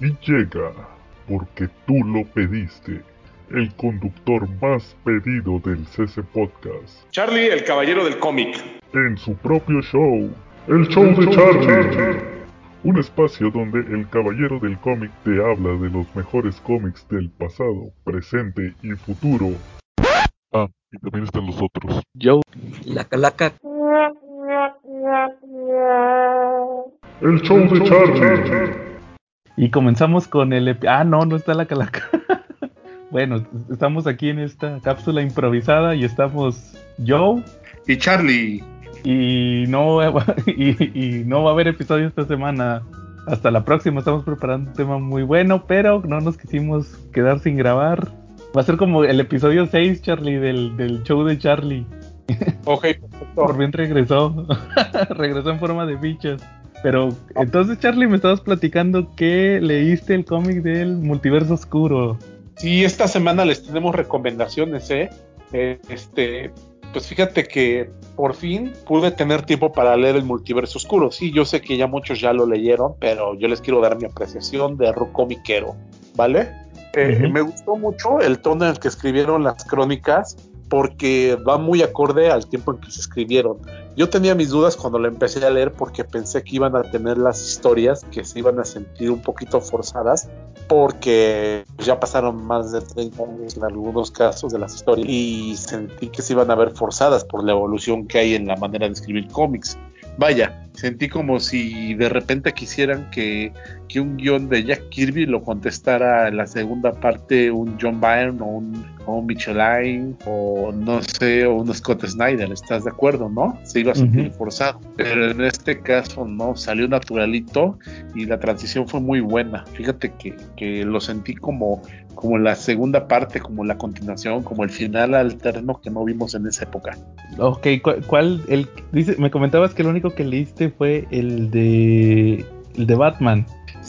Y llega, porque tú lo pediste, el conductor más pedido del CC Podcast. Charlie, el caballero del cómic. En su propio show, el show de Charlie. Un espacio donde el caballero del cómic te habla de los mejores cómics del pasado, presente y futuro. Ah, y también están los otros. Yo, la calaca. El show de Charlie. Y comenzamos con el... Ah, no, no está la calaca. bueno, estamos aquí en esta cápsula improvisada y estamos Joe Y Charlie. y no, va- y, y no va a haber episodio esta semana. Hasta la próxima, estamos preparando un tema muy bueno, pero no nos quisimos quedar sin grabar. Va a ser como el episodio 6, Charlie, del, del show de Charlie. Ok, Por bien regresó. regresó en forma de bichos. Pero entonces, Charlie, me estabas platicando que leíste el cómic del multiverso oscuro. Sí, esta semana les tenemos recomendaciones, ¿eh? Eh, Este, pues fíjate que por fin pude tener tiempo para leer el multiverso oscuro. Sí, yo sé que ya muchos ya lo leyeron, pero yo les quiero dar mi apreciación de Rucomiquero, ¿vale? Eh. Me gustó mucho el tono en el que escribieron las crónicas porque va muy acorde al tiempo en que se escribieron. Yo tenía mis dudas cuando lo empecé a leer porque pensé que iban a tener las historias que se iban a sentir un poquito forzadas porque ya pasaron más de 30 años en algunos casos de las historias y sentí que se iban a ver forzadas por la evolución que hay en la manera de escribir cómics. Vaya, sentí como si de repente quisieran que, que un guion de Jack Kirby lo contestara en la segunda parte un John Byrne o un, o un Michelin o no sé, o un Scott Snyder, ¿estás de acuerdo, no? Se iba a sentir forzado. Pero en este caso no, salió naturalito y la transición fue muy buena. Fíjate que, que lo sentí como, como la segunda parte, como la continuación, como el final alterno que no vimos en esa época. Ok, ¿cuál, cuál- el, dice, me comentabas que el único que leíste fue el de el de Batman.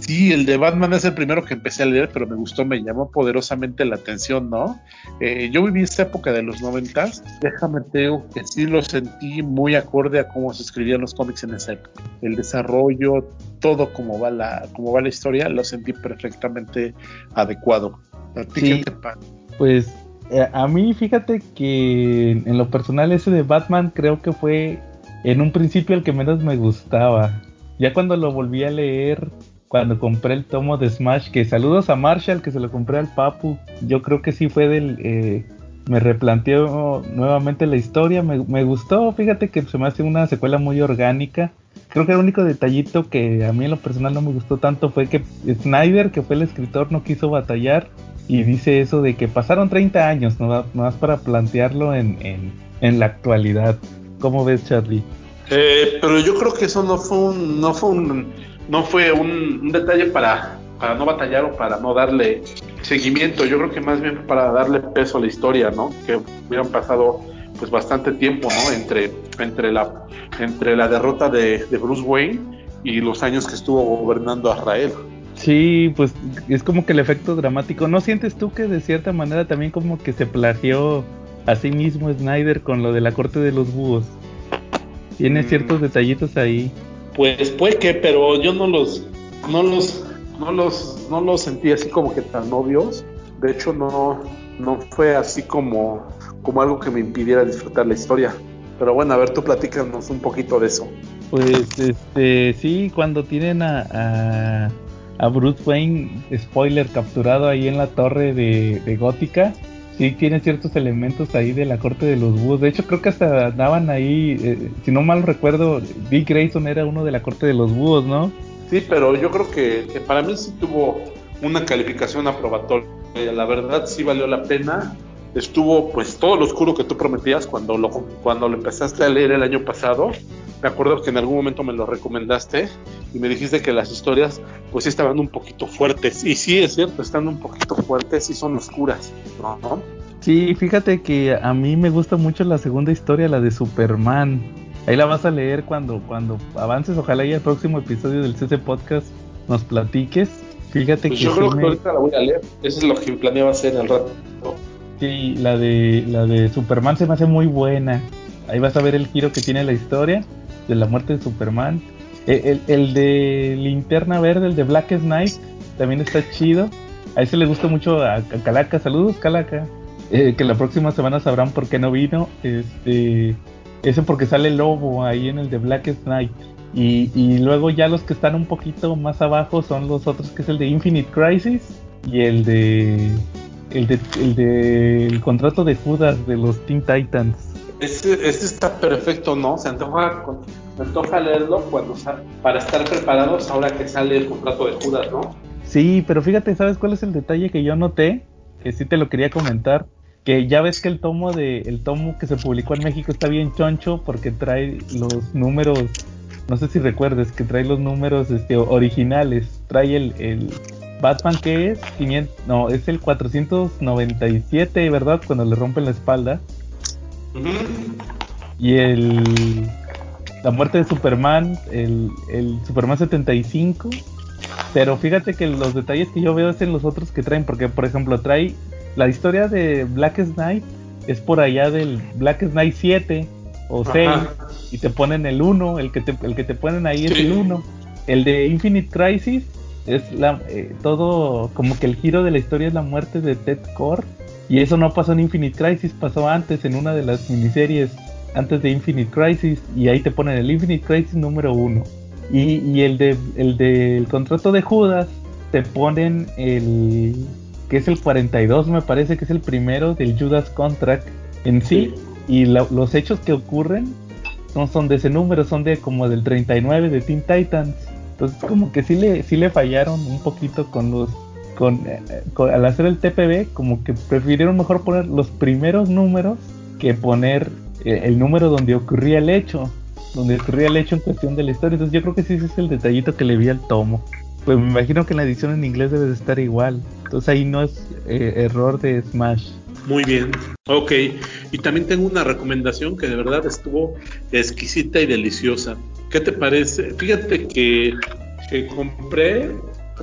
Sí, el de Batman es el primero que empecé a leer, pero me gustó, me llamó poderosamente la atención, ¿no? Eh, yo viví esta época de los noventas, déjame te digo que sí lo sentí muy acorde a cómo se escribían los cómics en esa época. El desarrollo, todo como va la, como va la historia, lo sentí perfectamente adecuado. ¿A ti Sí. qué te pasa? Pues eh, a mí fíjate que en lo personal ese de Batman creo que fue en un principio el que menos me gustaba. Ya cuando lo volví a leer, cuando compré el tomo de Smash, que saludos a Marshall que se lo compré al Papu, yo creo que sí fue del... eh, me replanteó nuevamente la historia, me, gustó, fíjate que se me hace una secuela muy orgánica. Creo que el único detallito que a mí en lo personal no me gustó tanto fue que Snyder, que fue el escritor, no quiso batallar y dice eso de que pasaron 30 años, ¿no? más para plantearlo en, en, en la actualidad. ¿Cómo ves, Charlie? Eh, pero yo creo que eso no fue un, no fue un, no fue un, un detalle para, para no batallar o para no darle seguimiento. Yo creo que más bien para darle peso a la historia, ¿no? Que hubieran pasado pues bastante tiempo, ¿no? Entre, entre la, entre la derrota de, de Bruce Wayne y los años que estuvo gobernando a Israel. Sí, pues es como que el efecto dramático. ¿No sientes tú que de cierta manera también como que se plagió a sí mismo Snyder con lo de la corte de los búhos? Tiene Mm. ciertos detallitos ahí. Pues puede que, pero yo no los, no los, no los, no los sentí así como que tan obvios. De hecho, no, no fue así como, como algo que me impidiera disfrutar la historia. Pero bueno, a ver, tú platícanos un poquito de eso. Pues este, sí, cuando tienen a, a, a Bruce Wayne, spoiler, capturado ahí en la torre de, de Gótica, sí tiene ciertos elementos ahí de la corte de los búhos. De hecho, creo que hasta andaban ahí, eh, si no mal recuerdo, Dick Grayson era uno de la corte de los búhos, ¿no? Sí, pero yo creo que, para mí sí tuvo una calificación aprobatoria. La verdad sí valió la pena. Estuvo pues todo lo oscuro que tú prometías cuando lo, cuando lo empezaste a leer el año pasado. Me acuerdo que en algún momento me lo recomendaste y me dijiste que las historias pues sí estaban un poquito fuertes. Y sí, es cierto, están un poquito fuertes y son oscuras, ¿no? Sí, fíjate que a mí me gusta mucho la segunda historia, la de Superman. Ahí la vas a leer cuando, cuando avances, ojalá y el próximo episodio del CC Podcast nos platiques. Fíjate Pues que yo sí creo que ahorita la voy a leer. Eso es lo que planeaba hacer al rato. Sí, la de la de Superman se me hace muy buena. Ahí vas a ver el giro que tiene la historia de la muerte de Superman. El, el- de Linterna Verde, el de Black Knight, también está chido. A ese le gusta mucho a, Calaca. Saludos, Calaca. Eh, que la próxima semana sabrán por qué no vino. Este, ese porque sale Lobo ahí en el de Blackest Night. Y, y, luego ya los que están un poquito más abajo son los otros, que es el de Infinite Crisis y el de el de el, de, el contrato de Judas de los Teen Titans. Este, está perfecto, ¿no? Se antoja, se antoja leerlo cuando para estar preparados ahora que sale el contrato de Judas, ¿no? Sí, pero fíjate, ¿sabes cuál es el detalle que yo noté? Que sí te lo quería comentar. Que ya ves que el tomo de el tomo que se publicó en México está bien choncho porque trae los números, no sé si recuerdes, que trae los números este, originales. Trae el, el Batman que es 500, no, es el 497, ¿verdad? Cuando le rompen la espalda. Y el la muerte de Superman, el, el Superman 75 pero fíjate que los detalles que yo veo es en los otros que traen, porque por ejemplo trae la historia de Blackest Night, es por allá del Blackest Night 7 o 6, y te ponen el 1, el que te, el que te ponen ahí es el 1. El de Infinite Crisis es la, eh, todo como que el giro de la historia es la muerte de Ted Core, y eso no pasó en Infinite Crisis, pasó antes en una de las miniseries antes de Infinite Crisis, y ahí te ponen el Infinite Crisis número 1. Y, el de el del contrato de Judas te ponen el que es el 42 me parece que es el primero del Judas Contract en sí, y los hechos que ocurren no son de ese número, son de como del 39 de Teen Titans. Entonces como que sí le sí le fallaron un poquito con los con, eh, al hacer el TPB como que prefirieron mejor poner los primeros números que poner el número donde ocurría el hecho donde ocurría el hecho en cuestión de la historia. Entonces yo creo que sí ese es el detallito que le vi al tomo. Pues me imagino que en la edición en inglés debe de estar igual. Entonces ahí no es eh, error de Smash. Muy bien, ok. Y también tengo una recomendación que de verdad estuvo exquisita y deliciosa. ¿Qué te parece? Fíjate que, compré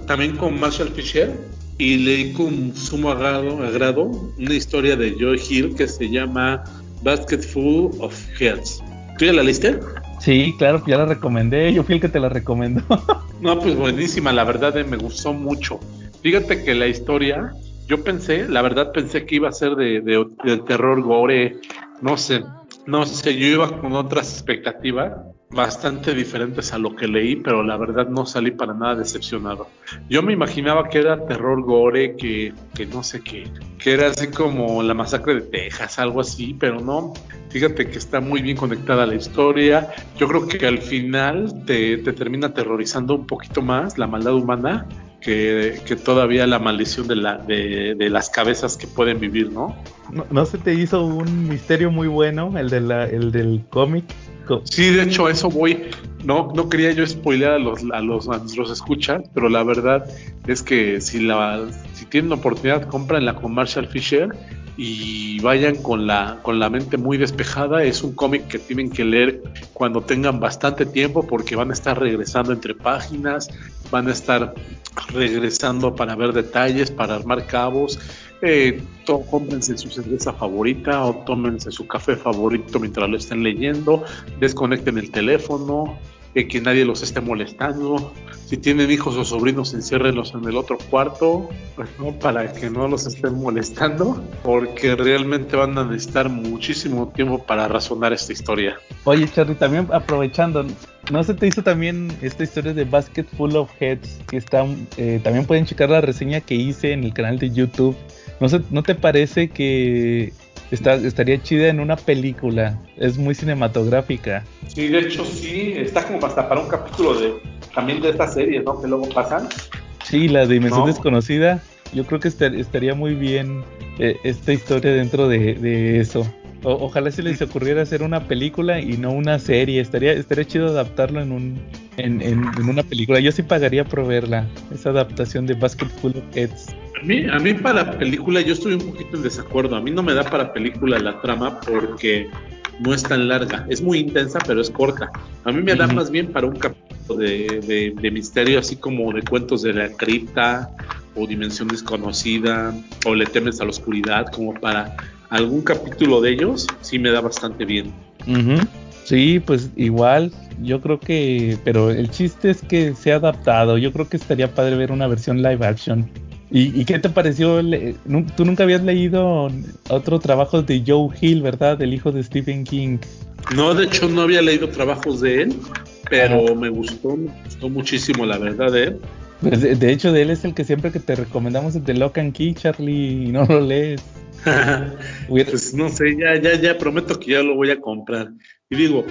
también con Marshall Fisher y leí con sumo agrado, agrado una historia de Joy Hill que se llama Basket Full of Heads. ¿Tú ya la leíste? Sí, claro, ya la recomendé. Yo fui el que te la recomendó. no, pues buenísima, la verdad eh, me gustó mucho. Fíjate que la historia, yo pensé, la verdad pensé que iba a ser de, de terror gore, no sé, no sé, yo iba con otras expectativas bastante diferentes a lo que leí, pero la verdad no salí para nada decepcionado. Yo me imaginaba que era terror gore, que, que no sé qué, que era así como la masacre de Texas, algo así, pero no. Fíjate que está muy bien conectada la historia. Yo creo que al final te, te termina aterrorizando un poquito más la maldad humana que, que, todavía la maldición de, la, de, de, las cabezas que pueden vivir, ¿no? ¿no? ¿no? se te hizo un misterio muy bueno el, de la, el del cómic Sí, de hecho, eso voy. No, no quería yo spoilear a los, a los a escuchas, pero la verdad es que si la, si tienen la oportunidad, cómpranla con Marshall Fisher y vayan con la, con la mente muy despejada. Es un cómic que tienen que leer cuando tengan bastante tiempo porque van a estar regresando entre páginas, van a estar regresando para ver detalles, para armar cabos eh, cómprense su cerveza favorita o tómense su café favorito mientras lo estén leyendo, desconecten el teléfono, que nadie los esté molestando. Si tienen hijos o sobrinos, enciérrenlos en el otro cuarto, pues, para que no los estén molestando, porque realmente van a necesitar muchísimo tiempo para razonar esta historia. Oye, Charlie, también aprovechando, ¿no se te hizo también esta historia de Basket Full of Heads? Que está, eh, también pueden checar la reseña que hice en el canal de YouTube ¿No, ¿No te parece que está, estaría chida en una película? Es muy cinematográfica. Sí, de hecho sí, está como hasta para un capítulo de también de esta serie, ¿no? Que luego pasan. Sí, la dimensión desconocida. Yo creo que estaría muy bien eh, esta historia dentro de, eso. ojalá se les ocurriera hacer una película y no una serie. Estaría, estaría chido adaptarlo en un en, en, una película. Yo sí pagaría por verla. Esa adaptación de Basketball of Heads. A mí, a mí para película yo estoy un poquito en desacuerdo. A mí no me da para película la trama porque no es tan larga. Es muy intensa, pero es corta. A mí me da más bien para un capítulo de, de, misterio, así como de cuentos de la cripta o dimensión desconocida o le temes a la oscuridad, como para algún capítulo de ellos, sí me da bastante bien. Sí, pues igual, yo creo que, pero el chiste es que se ha adaptado, yo creo que estaría padre ver una versión live action. ¿Y, qué te pareció? Tú nunca habías leído otro trabajo de Joe Hill, ¿verdad? El hijo de Stephen King. No, de hecho no había leído trabajos de él, pero me gustó, me gustó muchísimo la verdad de él. Pues de, hecho, de él es el que siempre que te recomendamos es de Lock and Key, Charlie, y no lo lees. pues no sé, ya, ya, ya prometo que ya lo voy a comprar. Y digo,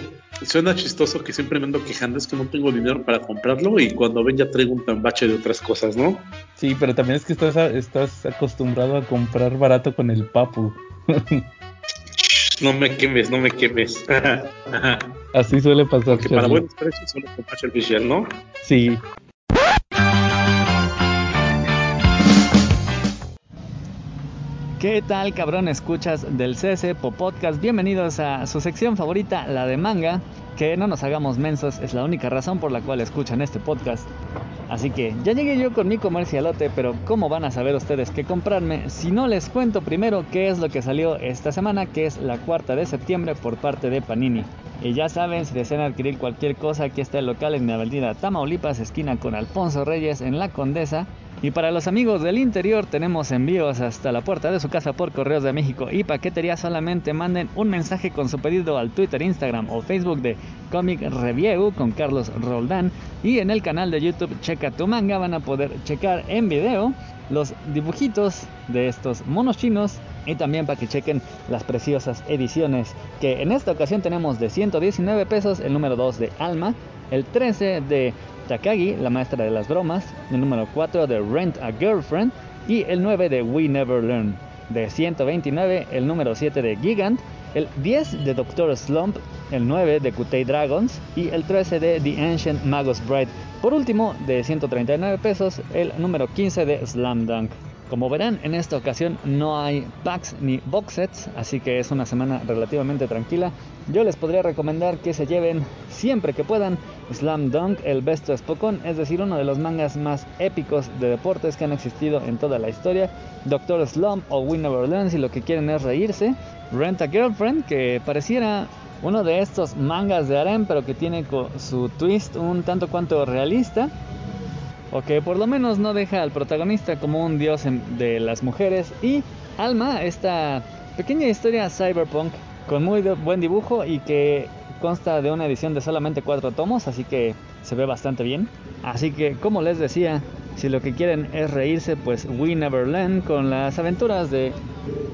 suena chistoso que siempre me ando quejando, es que no tengo dinero para comprarlo y cuando ven ya traigo un tambache de otras cosas, ¿no? Sí, pero también es que estás, estás acostumbrado a comprar barato con el papu. no me quemes, no me quemes. Así suele pasar. Porque para buenos precios solo el oficial, ¿no? Sí. ¿Qué tal, cabrón? Escuchas del CS Podcast. Bienvenidos a su sección favorita, la de manga. Que no nos hagamos mensos, es la única razón por la cual escuchan este podcast. Así que ya llegué yo con mi comercialote, pero ¿cómo van a saber ustedes qué comprarme si no les cuento primero qué es lo que salió esta semana, que es la cuarta de septiembre por parte de Panini? Y ya saben, si desean adquirir cualquier cosa, aquí está el local en la avenida Tamaulipas, esquina con Alfonso Reyes en La Condesa. Y para los amigos del interior tenemos envíos hasta la puerta de su casa por Correos de México y paquetería. Solamente manden un mensaje con su pedido al Twitter, Instagram o Facebook de Comic Review con Carlos Roldán. Y en el canal de YouTube Checa tu manga van a poder checar en video los dibujitos de estos monos chinos. Y también para que chequen las preciosas ediciones que en esta ocasión tenemos de 119 pesos el número 2 de Alma, el 13 de Takagi, la maestra de las bromas, el número 4 de Rent a Girlfriend y el 9 de We Never Learn. De 129, el número 7 de Gigant, el 10 de Doctor Slump, el 9 de Kutei Dragons y el 13 de The Ancient Magus Bride. Por último, de 139 pesos, el número 15 de Slam Dunk. Como verán, en esta ocasión no hay packs ni box sets, así que es una semana relativamente tranquila. Yo les podría recomendar que se lleven siempre que puedan Slam Dunk, el Best of Spokon, es decir, uno de los mangas más épicos de deportes que han existido en toda la historia. Doctor Slump o We Never Learn si lo que quieren es reírse. Rent a Girlfriend, que pareciera uno de estos mangas de harem, pero que tiene su twist un tanto cuanto realista o que por lo menos no deja al protagonista como un dios de las mujeres y Alma, esta pequeña historia cyberpunk con muy buen dibujo y que consta de una edición de solamente cuatro tomos, así que se ve bastante bien. Así que, como les decía, si lo que quieren es reírse, pues We Never Land con las aventuras de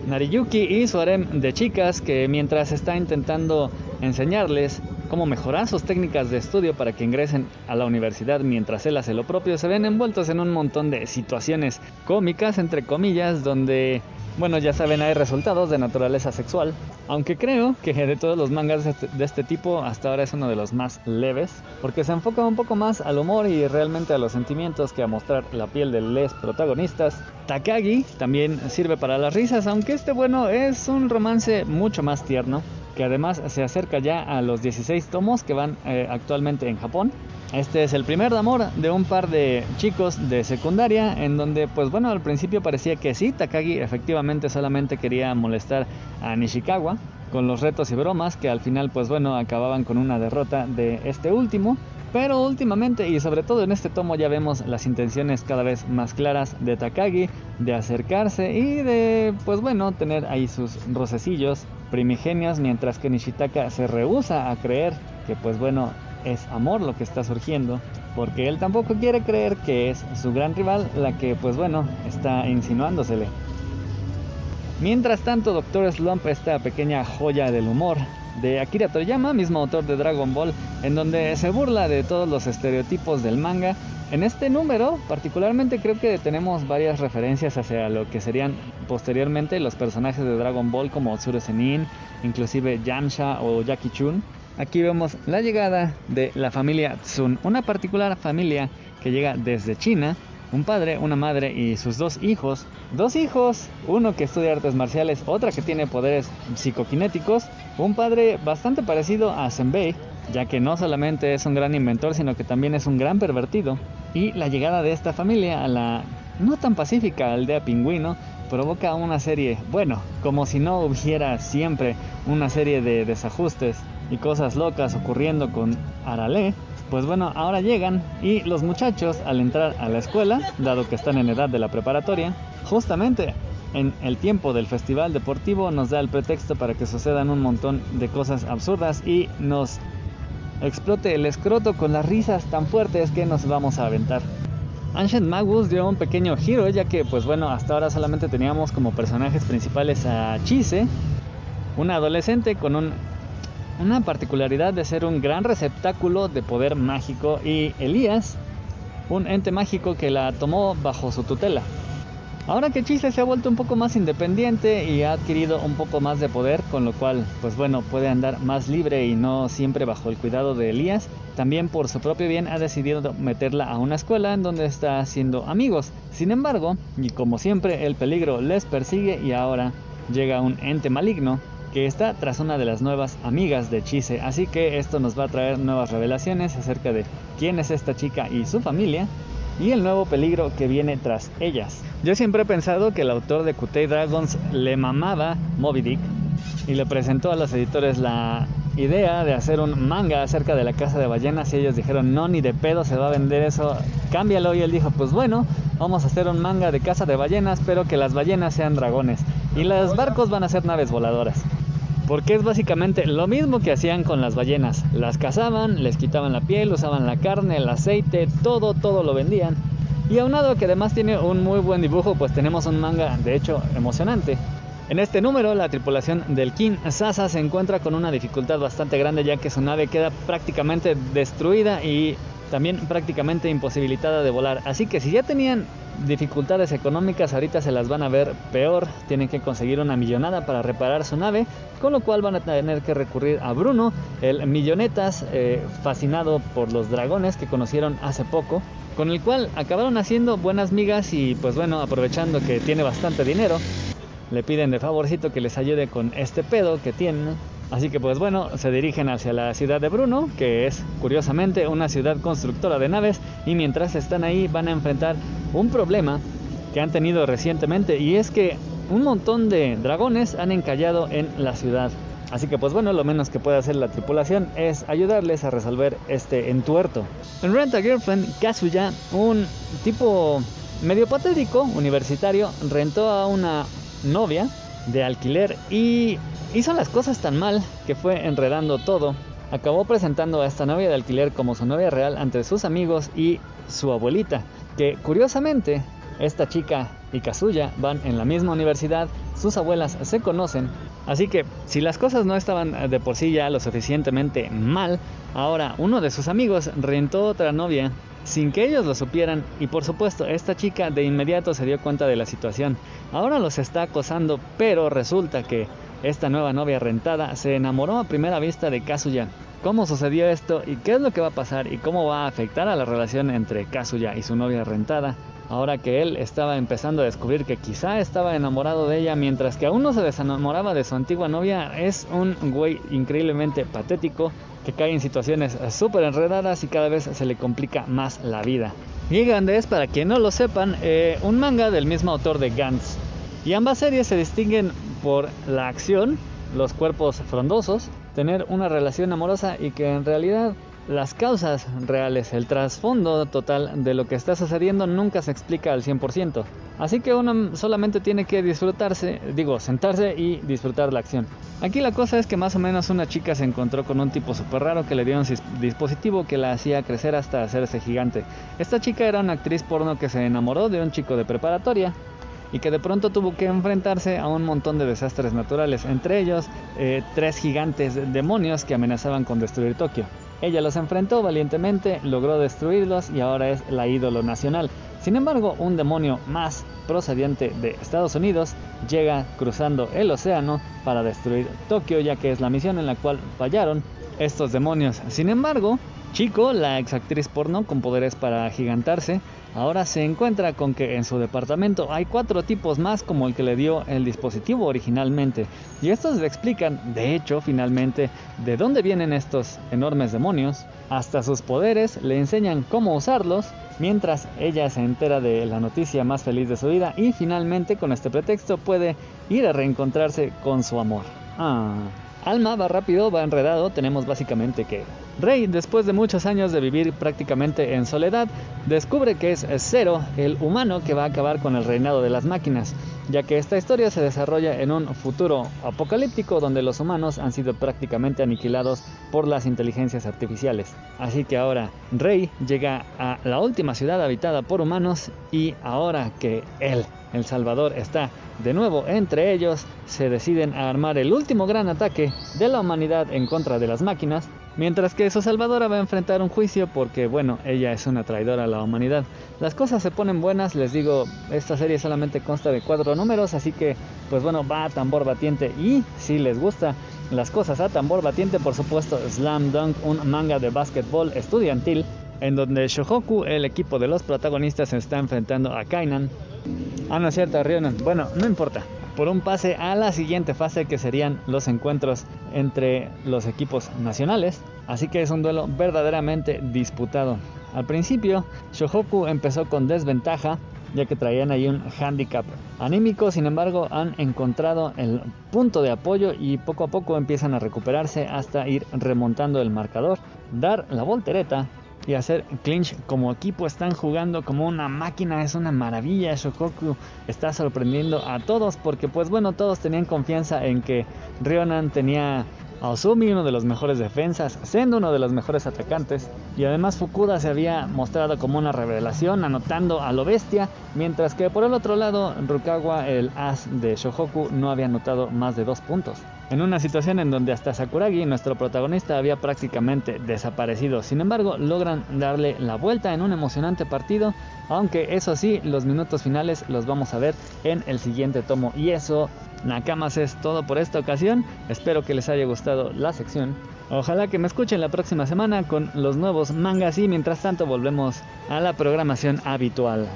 Nariyuki y su harem de chicas que mientras está intentando enseñarles cómo mejorar sus técnicas de estudio para que ingresen a la universidad mientras él hace lo propio, se ven envueltos en un montón de situaciones cómicas, entre comillas, donde, bueno, ya saben, hay resultados de naturaleza sexual, aunque creo que de todos los mangas de este, este tipo, hasta ahora es uno de los más leves, porque se enfoca un poco más al humor y realmente a los sentimientos que a mostrar la piel de los protagonistas. Takagi también sirve para las risas, aunque este, bueno, es un romance mucho más tierno que además se acerca ya a los 16 tomos que van eh, actualmente en Japón. Este es el primer amor de un par de chicos de secundaria en donde pues bueno al principio parecía que sí, Takagi efectivamente solamente quería molestar a Nishikawa con los retos y bromas que al final pues bueno acababan con una derrota de este último. Pero últimamente y sobre todo en este tomo ya vemos las intenciones cada vez más claras de Takagi de acercarse y de pues bueno tener ahí sus rocecillos primigenios mientras que Nishitaka se rehúsa a creer que pues bueno es amor lo que está surgiendo porque él tampoco quiere creer que es su gran rival la que pues bueno está insinuándosele. Mientras tanto, Doctor Slump, esta pequeña joya del humor, de Akira Toriyama, mismo autor de Dragon Ball, en donde se burla de todos los estereotipos del manga. En este número, particularmente creo que tenemos varias referencias hacia lo que serían posteriormente los personajes de Dragon Ball como Tsuru Senin, inclusive Yamcha o Jackie Chun. Aquí vemos la llegada de la familia Tsun, una particular familia que llega desde China un padre, una madre y sus dos hijos. Dos hijos, uno que estudia artes marciales, otra que tiene poderes psicoquinéticos. Un padre bastante parecido a Senbei, ya que no solamente es un gran inventor, sino que también es un gran pervertido. Y la llegada de esta familia a la no tan pacífica aldea pingüino provoca una serie, bueno, como si no hubiera siempre una serie de desajustes y cosas locas ocurriendo con Arale, pues bueno, ahora llegan y los muchachos al entrar a la escuela, dado que están en edad de la preparatoria, justamente en el tiempo del festival deportivo nos da el pretexto para que sucedan un montón de cosas absurdas y nos explote el escroto con las risas tan fuertes que nos vamos a aventar. Ancient Magus dio un pequeño giro ya que pues bueno hasta ahora solamente teníamos como personajes principales a Chise, una adolescente con un una particularidad de ser un gran receptáculo de poder mágico y Elías, un ente mágico que la tomó bajo su tutela. Ahora que Chise se ha vuelto un poco más independiente y ha adquirido un poco más de poder, con lo cual, pues bueno, puede andar más libre y no siempre bajo el cuidado de Elías, también por su propio bien ha decidido meterla a una escuela en donde está haciendo amigos. Sin embargo, y como siempre, el peligro les persigue y ahora llega un ente maligno que está tras una de las nuevas amigas de Chise, así que esto nos va a traer nuevas revelaciones acerca de quién es esta chica y su familia y el nuevo peligro que viene tras ellas. Yo siempre he pensado que el autor de Kutei Dragons le mamaba Moby Dick y le presentó a los editores la idea de hacer un manga acerca de la casa de ballenas y ellos dijeron no ni de pedo se va a vender eso, cámbialo y él dijo pues bueno, vamos a hacer un manga de casa de ballenas pero que las ballenas sean dragones y los barcos van a ser naves voladoras. Porque es básicamente lo mismo que hacían con las ballenas. Las cazaban, les quitaban la piel, usaban la carne, el aceite, todo, todo lo vendían. Y aunado que además tiene un muy buen dibujo, pues tenemos un manga de hecho emocionante. En este número, la tripulación del King Sasa se encuentra con una dificultad bastante grande ya que su nave queda prácticamente destruida y también prácticamente imposibilitada de volar. Así que si ya tenían dificultades económicas ahorita se las van a ver peor, tienen que conseguir una millonada para reparar su nave, con lo cual van a tener que recurrir a Bruno, el millonetas eh, fascinado por los dragones que conocieron hace poco, con el cual acabaron haciendo buenas migas y pues bueno, aprovechando que tiene bastante dinero, le piden de favorcito que les ayude con este pedo que tienen. Así que pues bueno, se dirigen hacia la ciudad de Bruno, que es curiosamente una ciudad constructora de naves, y mientras están ahí van a enfrentar un problema que han tenido recientemente, y es que un montón de dragones han encallado en la ciudad. Así que pues bueno, lo menos que puede hacer la tripulación es ayudarles a resolver este entuerto. En Rent a Girlfriend, Kazuya, un tipo medio patético, universitario, rentó a una novia de alquiler y hizo las cosas tan mal que fue enredando todo. Acabó presentando a esta novia de alquiler como su novia real ante sus amigos y su abuelita, que curiosamente esta chica y Kazuya van en la misma universidad, sus abuelas se conocen, así que si las cosas no estaban de por sí ya lo suficientemente mal, ahora uno de sus amigos rentó otra novia sin que ellos lo supieran y por supuesto esta chica de inmediato se dio cuenta de la situación. Ahora los está acosando, pero resulta que esta nueva novia rentada se enamoró a primera vista de Kazuya. ¿Cómo sucedió esto y qué es lo que va a pasar y cómo va a afectar a la relación entre Kazuya y su novia rentada? Ahora que él estaba empezando a descubrir que quizá estaba enamorado de ella mientras que aún no se desenamoraba de su antigua novia, es un güey increíblemente patético que cae en situaciones súper enredadas y cada vez se le complica más la vida. Gigante es, para quien no lo sepan, eh, un manga del mismo autor de Gantz. Y ambas series se distinguen por la acción, los cuerpos frondosos, tener una relación amorosa y que en realidad las causas reales, el trasfondo total de lo que está sucediendo nunca se explica al 100%. Así que uno solamente tiene que disfrutarse, digo, sentarse y disfrutar la acción. Aquí la cosa es que más o menos una chica se encontró con un tipo súper raro que le dio un dispositivo que la hacía crecer hasta hacerse gigante. Esta chica era una actriz porno que se enamoró de un chico de preparatoria y que de pronto tuvo que enfrentarse a un montón de desastres naturales, entre ellos eh, tres gigantes demonios que amenazaban con destruir Tokio. Ella los enfrentó valientemente, logró destruirlos y ahora es la ídolo nacional. Sin embargo, un demonio más procedente de Estados Unidos llega cruzando el océano para destruir Tokio, ya que es la misión en la cual fallaron estos demonios. Sin embargo, Chico, la ex actriz porno con poderes para gigantarse, ahora se encuentra con que en su departamento hay cuatro tipos más como el que le dio el dispositivo originalmente. Y estos le explican, de hecho, finalmente, de dónde vienen estos enormes demonios, hasta sus poderes, le enseñan cómo usarlos, mientras ella se entera de la noticia más feliz de su vida y finalmente con este pretexto puede ir a reencontrarse con su amor. Ah. Alma va rápido, va enredado, tenemos básicamente que Rey, después de muchos años de vivir prácticamente en soledad, descubre que es Zero, el humano que va a acabar con el reinado de las máquinas, ya que esta historia se desarrolla en un futuro apocalíptico donde los humanos han sido prácticamente aniquilados por las inteligencias artificiales. Así que ahora Rey llega a la última ciudad habitada por humanos y ahora que él, el Salvador, está de nuevo entre ellos, se deciden a armar el último gran ataque de la humanidad en contra de las máquinas Mientras que su salvadora va a enfrentar un juicio porque, bueno, ella es una traidora a la humanidad. Las cosas se ponen buenas, les digo, esta serie solamente consta de cuatro números, así que, pues bueno, va a tambor batiente. Y si les gusta las cosas a tambor batiente, por supuesto, Slam Dunk, un manga de básquetbol estudiantil, en donde Shohoku, el equipo de los protagonistas, se está enfrentando a Kainan. Ah, no es cierto, Rionan. Bueno, no importa por un pase a la siguiente fase que serían los encuentros entre los equipos nacionales. Así que es un duelo verdaderamente disputado. Al principio, Shohoku empezó con desventaja, ya que traían ahí un handicap anímico, sin embargo han encontrado el punto de apoyo y poco a poco empiezan a recuperarse hasta ir remontando el marcador, dar la voltereta y hacer clinch como equipo. Están jugando como una máquina es una maravilla Shokoku está sorprendiendo a todos porque pues bueno todos tenían confianza en que Ryonan tenía a Osumi uno de los mejores defensas siendo uno de los mejores atacantes. Y además Fukuda se había mostrado como una revelación anotando a lo bestia mientras que por el otro lado Rukawa el as de Shohoku no había anotado más de dos puntos en una situación en donde hasta Sakuragi, nuestro protagonista, había prácticamente desaparecido. Sin embargo, logran darle la vuelta en un emocionante partido, aunque eso sí, los minutos finales los vamos a ver en el siguiente tomo. Y eso, Nakamas, es todo por esta ocasión. Espero que les haya gustado la sección. Ojalá que me escuchen la próxima semana con los nuevos mangas y mientras tanto volvemos a la programación habitual.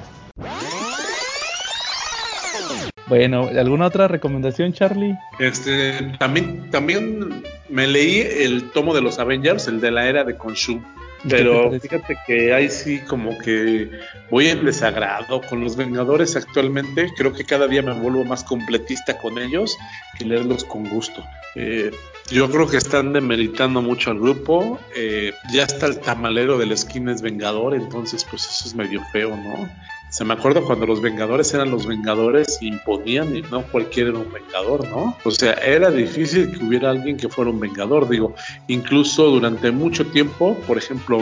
Bueno, ¿alguna otra recomendación, Charlie? Este, también, también me leí el tomo de los Avengers, el de la era de Khonshu. Pero fíjate que ahí sí como que voy en desagrado con los Vengadores actualmente. Creo que cada día me vuelvo más completista con ellos que leerlos con gusto. Eh, yo creo que están demeritando mucho al grupo. Eh, ya está el tamalero del skin es Vengador, entonces pues eso es medio feo, ¿no? Se me acuerda cuando los Vengadores eran los Vengadores y imponían y no cualquiera era un Vengador, ¿no? O sea, era difícil que hubiera alguien que fuera un Vengador, digo, incluso durante mucho tiempo, por ejemplo,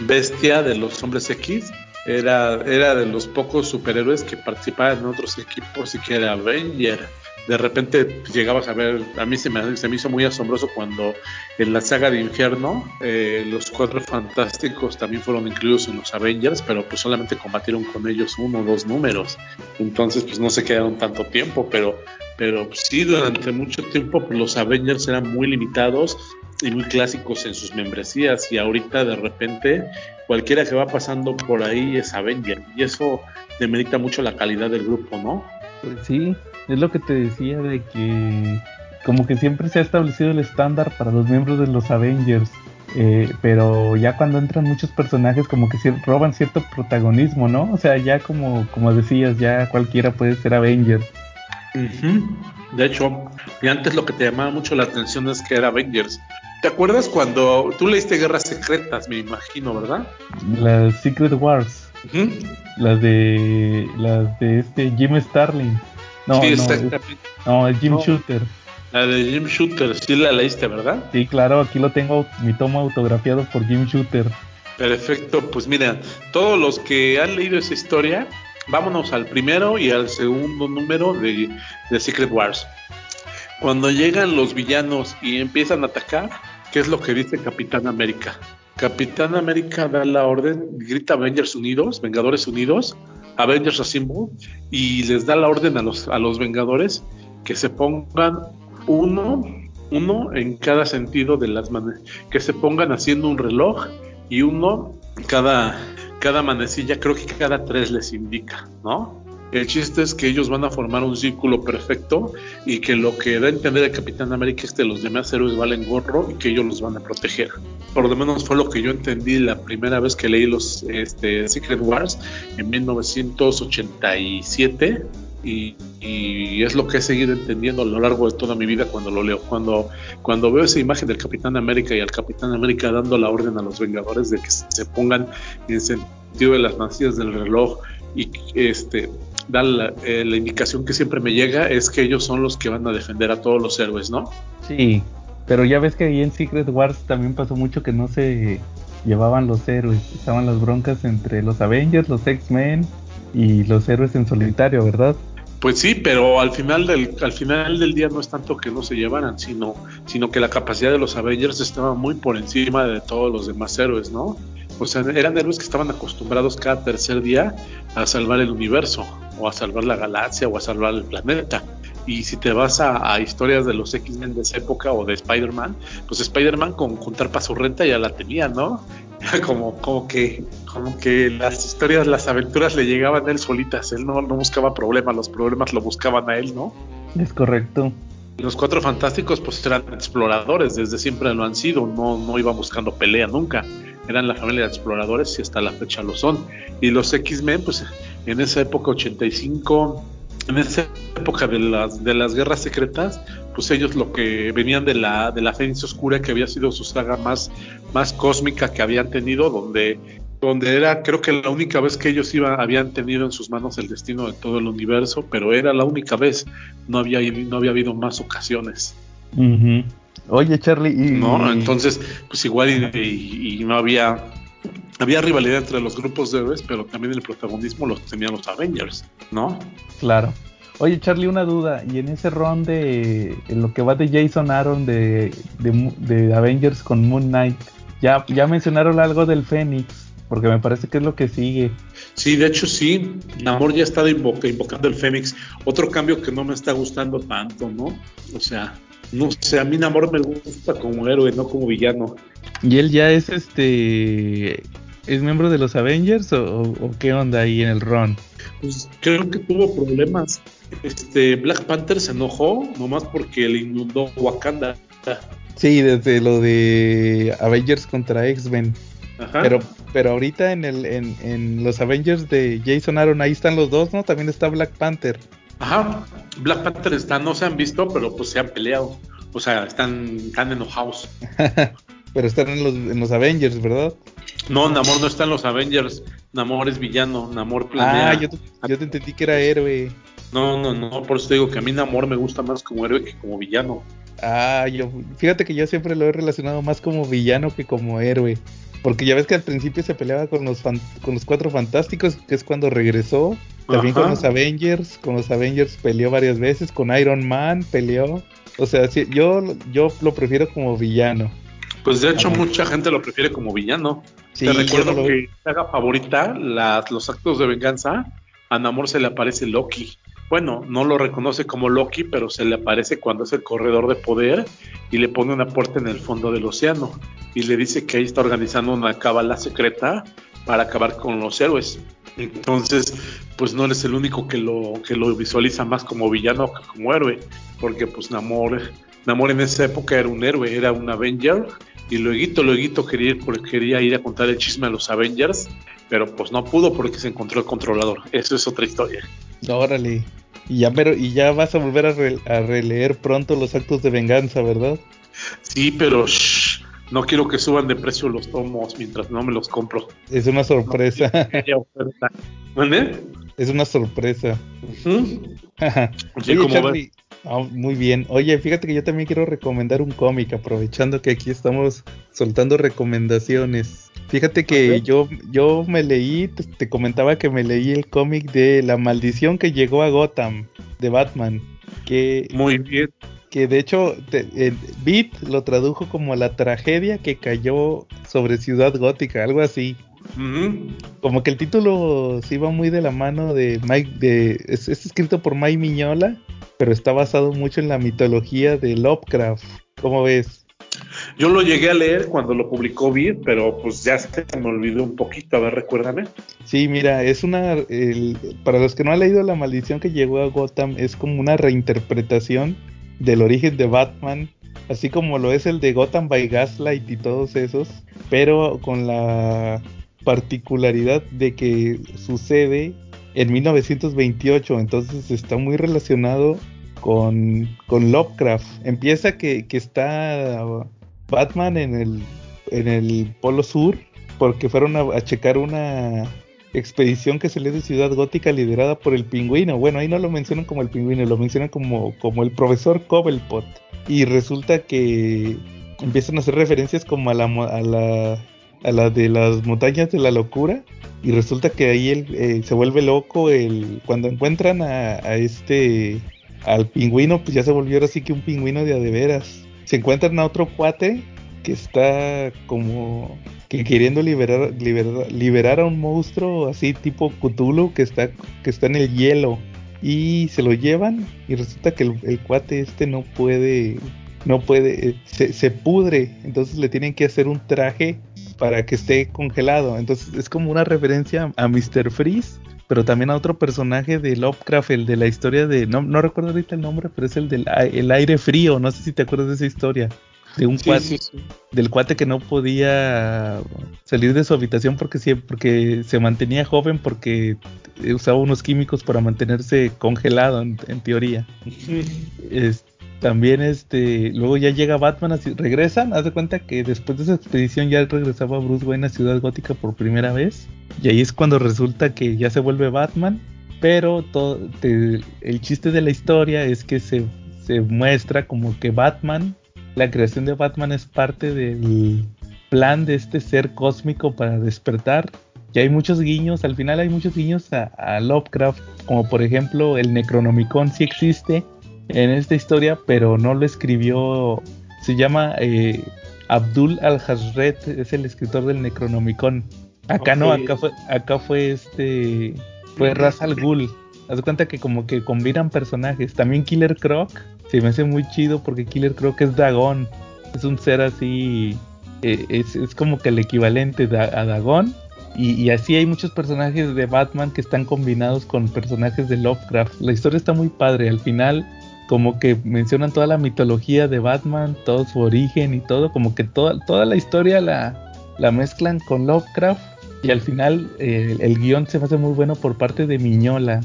Bestia de los Hombres X era, era de los pocos superhéroes que participaban en otros equipos y que era Avenger de repente llegabas a ver, a mí se me, se me hizo muy asombroso cuando en la saga de Infierno eh, los cuatro fantásticos también fueron incluidos en los Avengers, pero pues solamente combatieron con ellos uno o dos números, entonces pues no se quedaron tanto tiempo, pero, pero sí durante mucho tiempo pues, los Avengers eran muy limitados y muy clásicos en sus membresías y ahorita de repente cualquiera que va pasando por ahí es Avenger y eso demerita mucho la calidad del grupo, ¿no? Pues sí, es lo que te decía de que como que siempre se ha establecido el estándar para los miembros de los Avengers. Eh, pero ya cuando entran muchos personajes como que roban cierto protagonismo, ¿no? O sea, ya como, como decías, ya cualquiera puede ser Avenger. De hecho, y antes lo que te llamaba mucho la atención es que era Avengers. ¿Te acuerdas cuando tú leíste Guerras Secretas, me imagino, verdad? Las Secret Wars. Las de las de este Jim Starlin. No, sí, no, no, el Jim Shooter. La de Jim Shooter, sí la leíste, ¿verdad? Sí, claro, aquí lo tengo, mi tomo autografiado por Jim Shooter. Perfecto, pues mira, todos los que han leído esa historia, vámonos al primero y al segundo número de, de Secret Wars. Cuando llegan los villanos y empiezan a atacar, ¿qué es lo que dice Capitán América? Capitán América da la orden, grita Avengers Unidos, Vengadores Unidos, Avengers Assemble y les da la orden a los, a los Vengadores que se pongan uno, uno en cada sentido de las manos, que se pongan haciendo un reloj y uno cada, cada manecilla, creo que cada tres les indica, ¿no? El chiste es que ellos van a formar un círculo perfecto y que lo que da a entender el Capitán América es que los demás héroes valen gorro y que ellos los van a proteger. Por lo menos fue lo que yo entendí la primera vez que leí los este, Secret Wars en 1987 y, y, es lo que he seguido entendiendo a lo largo de toda mi vida cuando lo leo. Cuando, cuando veo esa imagen del Capitán América y al Capitán América dando la orden a los Vengadores de que se pongan en sentido de las mansillas del reloj y este da la, eh, la, indicación que siempre me llega es que ellos son los que van a defender a todos los héroes, ¿no? Sí, pero ya ves que ahí en Secret Wars también pasó mucho que no se llevaban los héroes, estaban las broncas entre los Avengers, los X-Men y los héroes en solitario, ¿verdad? Pues sí, pero al final del al final del día no es tanto que no se llevaran, sino sino que la capacidad de los Avengers estaba muy por encima de todos los demás héroes, ¿no? O sea, eran héroes que estaban acostumbrados cada tercer día a salvar el universo, o a salvar la galaxia, o a salvar el planeta. Y si te vas a, a historias de los X-Men de esa época o de Spider-Man, pues Spider-Man con juntar para su renta ya la tenía, ¿no? como, como que, como que las historias, las aventuras le llegaban a él solitas, él no, no buscaba problemas, los problemas lo buscaban a él, ¿no? Es correcto. Los cuatro fantásticos pues eran exploradores, desde siempre lo han sido, no, no iban buscando pelea nunca, eran la familia de exploradores y hasta la fecha lo son. Y los X-Men pues en esa época 85, en esa época de las, de las guerras secretas, pues ellos lo que venían de la, de la Fénix Oscura, que había sido su saga más, más cósmica que habían tenido, donde, donde era, creo que la única vez que ellos iban, habían tenido en sus manos el destino de todo el universo, pero era la única vez, no había, no había habido más ocasiones. Oye, Charlie, y... No, entonces, pues igual y, y, y no había había rivalidad entre los grupos de héroes, pero también el protagonismo los tenían los Avengers, ¿no? Claro. Oye, Charlie, una duda. Y en ese ron de en lo que va de Jason Aaron de, de, de, Avengers con Moon Knight, ya, ya mencionaron algo del Fénix, porque me parece que es lo que sigue. Sí, de hecho sí. Namor ya está invoca, invocando el Fénix. Otro cambio que no me está gustando tanto, ¿no? O sea, no sé, a mí Namor me gusta como héroe, no como villano. ¿Y él ya es este ¿Es miembro de los Avengers o, o, qué onda ahí en el Ron? Pues creo que tuvo problemas. Este Black Panther se enojó nomás porque le inundó Wakanda. Sí, desde lo de Avengers contra X-Men. Pero, pero ahorita en el en, en, los Avengers de Jason Aaron ahí están los dos, ¿no? También está Black Panther. Ajá, Black Panther está, no se han visto, pero pues se han peleado. O sea, están, están enojados. pero están en los, en los Avengers, ¿verdad? No, Namor no está en los Avengers. Namor es villano. Namor planea. Ah, yo te, yo te entendí que era héroe. No, no, no. Por eso te digo que a mí Namor me gusta más como héroe que como villano. Ah, yo. Fíjate que yo siempre lo he relacionado más como villano que como héroe. Porque ya ves que al principio se peleaba con los, fan, con los cuatro fantásticos, que es cuando regresó. También Ajá. con los Avengers. Con los Avengers peleó varias veces. Con Iron Man peleó. O sea, sí, yo, yo lo prefiero como villano. Pues de hecho, Ajá. mucha gente lo prefiere como villano. Sí, Te recuerdo lo... que haga favorita las, los actos de venganza. A Namor se le aparece Loki. Bueno, no lo reconoce como Loki, pero se le aparece cuando es el corredor de poder y le pone una puerta en el fondo del océano y le dice que ahí está organizando una cábala secreta para acabar con los héroes. Entonces, pues no eres el único que lo, que lo visualiza más como villano que como héroe, porque pues Namor, Namor en esa época era un héroe, era un Avenger y luego, luego quería ir, quería ir a contar el chisme a los Avengers, pero pues no pudo porque se encontró el controlador. Eso es otra historia. Órale. Y ya, pero, y ya vas a volver a, re, a releer pronto los actos de venganza, ¿verdad? Sí, pero shh, no quiero que suban de precio los tomos mientras no me los compro. Es una sorpresa. Es una sorpresa. Uh -huh. Oye, Oye Charlie, Oh, muy bien. Oye, fíjate que yo también quiero recomendar un cómic, aprovechando que aquí estamos soltando recomendaciones. Fíjate que yo, yo me leí, te, te, comentaba que me leí el cómic de La maldición que llegó a Gotham, de Batman. Que, muy bien. Que de hecho, te, eh, Beat lo tradujo como la tragedia que cayó sobre Ciudad Gótica, algo así. Uh -huh. Como que el título se iba muy de la mano de Mike, de, es, es escrito por Mike Miñola pero está basado mucho en la mitología de Lovecraft. ¿Cómo ves? Yo lo llegué a leer cuando lo publicó Beat, pero pues ya se me olvidó un poquito, a ver, recuérdame. Sí, mira, es una, para los que no han leído La maldición que llegó a Gotham, es como una reinterpretación del origen de Batman, así como lo es el de Gotham by Gaslight y todos esos, pero con la particularidad de que sucede en 1928, entonces está muy relacionado con, con Lovecraft. Empieza que, que está Batman en el, en el Polo Sur porque fueron a, checar una expedición que salió de Ciudad Gótica liderada por el pingüino. Bueno, ahí no lo mencionan como el pingüino, lo mencionan como, como el profesor Cobblepot. Y resulta que empiezan a hacer referencias como a la, a la, a la de las montañas de la locura. Y resulta que ahí él, eh, se vuelve loco el, cuando encuentran a, este, al pingüino, pues ya se volvió así que un pingüino de adeveras. Se encuentran a otro cuate que está como que queriendo liberar, liberar, liberar a un monstruo así tipo Cthulhu que está, que está en el hielo y se lo llevan y resulta que el, cuate este no puede, no puede, se, se, pudre, entonces le tienen que hacer un traje para que esté congelado, entonces es como una referencia a Mr. Freeze. Pero también a otro personaje de Lovecraft, el de la historia de. No, no recuerdo ahorita el nombre, pero es el del el aire frío. No sé si te acuerdas de esa historia de un cuate, del cuate que no podía salir de su habitación porque, porque se mantenía joven porque usaba unos químicos para mantenerse congelado en, teoría. También este, luego ya llega Batman, así, regresan, haz de cuenta que después de esa expedición ya regresaba Bruce Wayne a Ciudad Gótica por primera vez y ahí es cuando resulta que ya se vuelve Batman, pero todo, el chiste de la historia es que se, se muestra como que Batman la creación de Batman es parte del plan de este ser cósmico para despertar. Y hay muchos guiños, al final hay muchos guiños a, Lovecraft, como por ejemplo el Necronomicon sí existe en esta historia, pero no lo escribió, se llama eh, Abdul al-Hazret, es el escritor del Necronomicon. Acá no, acá fue, acá fue este, fue Ras al Ghul. Haz cuenta que como que combinan personajes. También Killer Croc se me hace muy chido porque Killer que es Dagon. Es un ser así, eh, es, como que el equivalente a Dagon. Y, así hay muchos personajes de Batman que están combinados con personajes de Lovecraft. La historia está muy padre. Al final, como que mencionan toda la mitología de Batman, todo su origen y todo. Como que toda, toda la historia la, la mezclan con Lovecraft. Y al final, el guion se hace muy bueno por parte de Miñola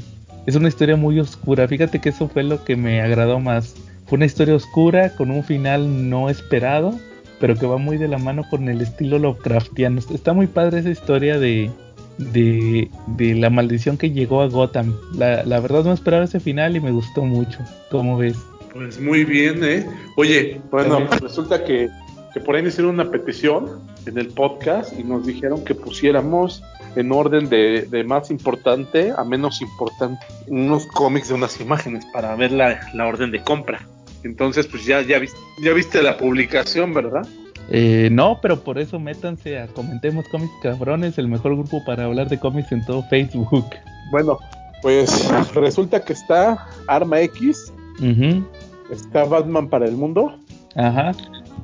es una historia muy oscura. Fíjate que eso fue lo que me agradó más. Fue una historia oscura con un final no esperado, pero que va muy de la mano con el estilo Lovecraftiano. Está muy padre esa historia de, de, la maldición que llegó a Gotham. La, la, verdad no esperaba ese final y me gustó mucho. ¿Cómo ves? Pues muy bien, ¿eh? Oye, bueno, resulta que, que por ahí me hicieron una petición en el podcast y nos dijeron que pusiéramos en orden de, más importante a menos importante unos cómics de unas imágenes para ver la, orden de compra. Entonces, pues ya, ya, viste, ya viste la publicación, ¿verdad? Eh, no, pero por eso métanse a Comentemos Cómics Cabrones, el mejor grupo para hablar de cómics en todo Facebook. Bueno, pues resulta que está Arma X, está Batman para el mundo, Ajá.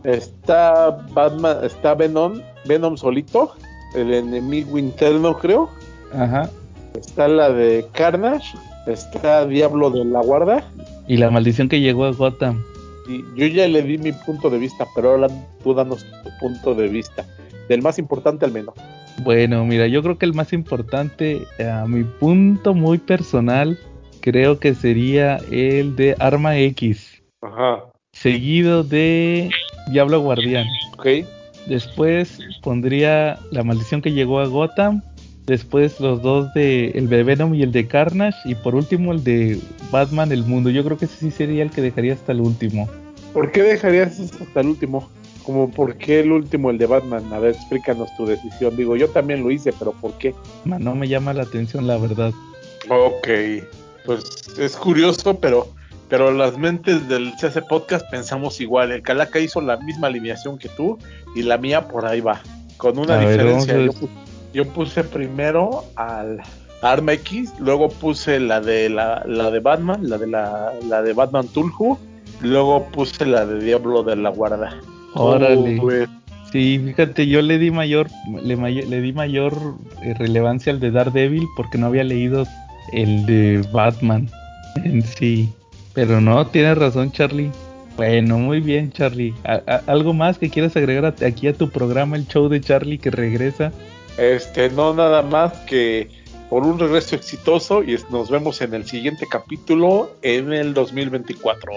está Batman, está Venom, Venom solito, el enemigo interno, creo. Ajá. Está la de Carnage, está Diablo de la Guarda. Y la maldición que llegó a Gotham. Y yo ya le di mi punto de vista, pero ahora tú danos tu punto de vista. Del más importante al menos. Bueno, mira, yo creo que el más importante, a mi punto muy personal, creo que sería el de Arma X. Ajá. Seguido de Diablo Guardián. Ok. Después pondría La maldición que llegó a Gotham. Después los dos de el de Venom y el de Carnage. Y por último el de Batman el mundo. Yo creo que ese sí sería el que dejaría hasta el último. ¿Por qué dejarías hasta el último? Como por qué el último, el de Batman. A ver, explícanos tu decisión. Digo, yo también lo hice, pero ¿por qué? No me llama la atención, la verdad. Ok. Pues es curioso, pero pero las mentes del CC Podcast pensamos igual. El Calaca hizo la misma alineación que tú y la mía por ahí va, con una diferencia. yo, puse, primero al Arma X, luego puse la de la, de Batman, la de la, la de Batman Tulhu, luego puse la de Diablo de la Guarda. Órale. sí, fíjate, yo le di mayor, le, le di mayor eh, relevancia al de Daredevil porque no había leído el de Batman en sí. Pero no, tienes razón, Charlie. Bueno, muy bien, Charlie. ¿Algo más que quieras agregar aquí a tu programa, el show de Charlie que regresa? Este, no, nada más que, por un regreso exitoso y nos vemos en el siguiente capítulo en el 2024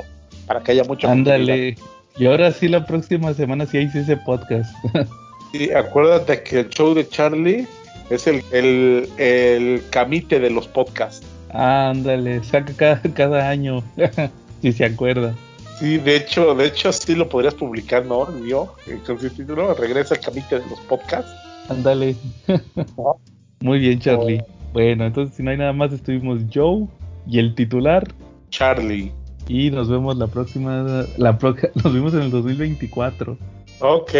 para que haya mucha Ándale. Y ahora sí la próxima semana sí hay ese podcast. sí, acuérdate que el show de Charlie es el, el, camite de los podcasts. Ándale, saca cada, cada año, si se acuerda. Sí, de hecho, de hecho sí lo podrías publicar, ¿no? Yo, con su título, regresa el camite de los podcasts. Ándale. Muy bien, Charlie. Bueno, entonces si no hay nada más, estuvimos Joe y el titular. Charlie. Y nos vemos la próxima, la nos vemos en el 2024. Ok.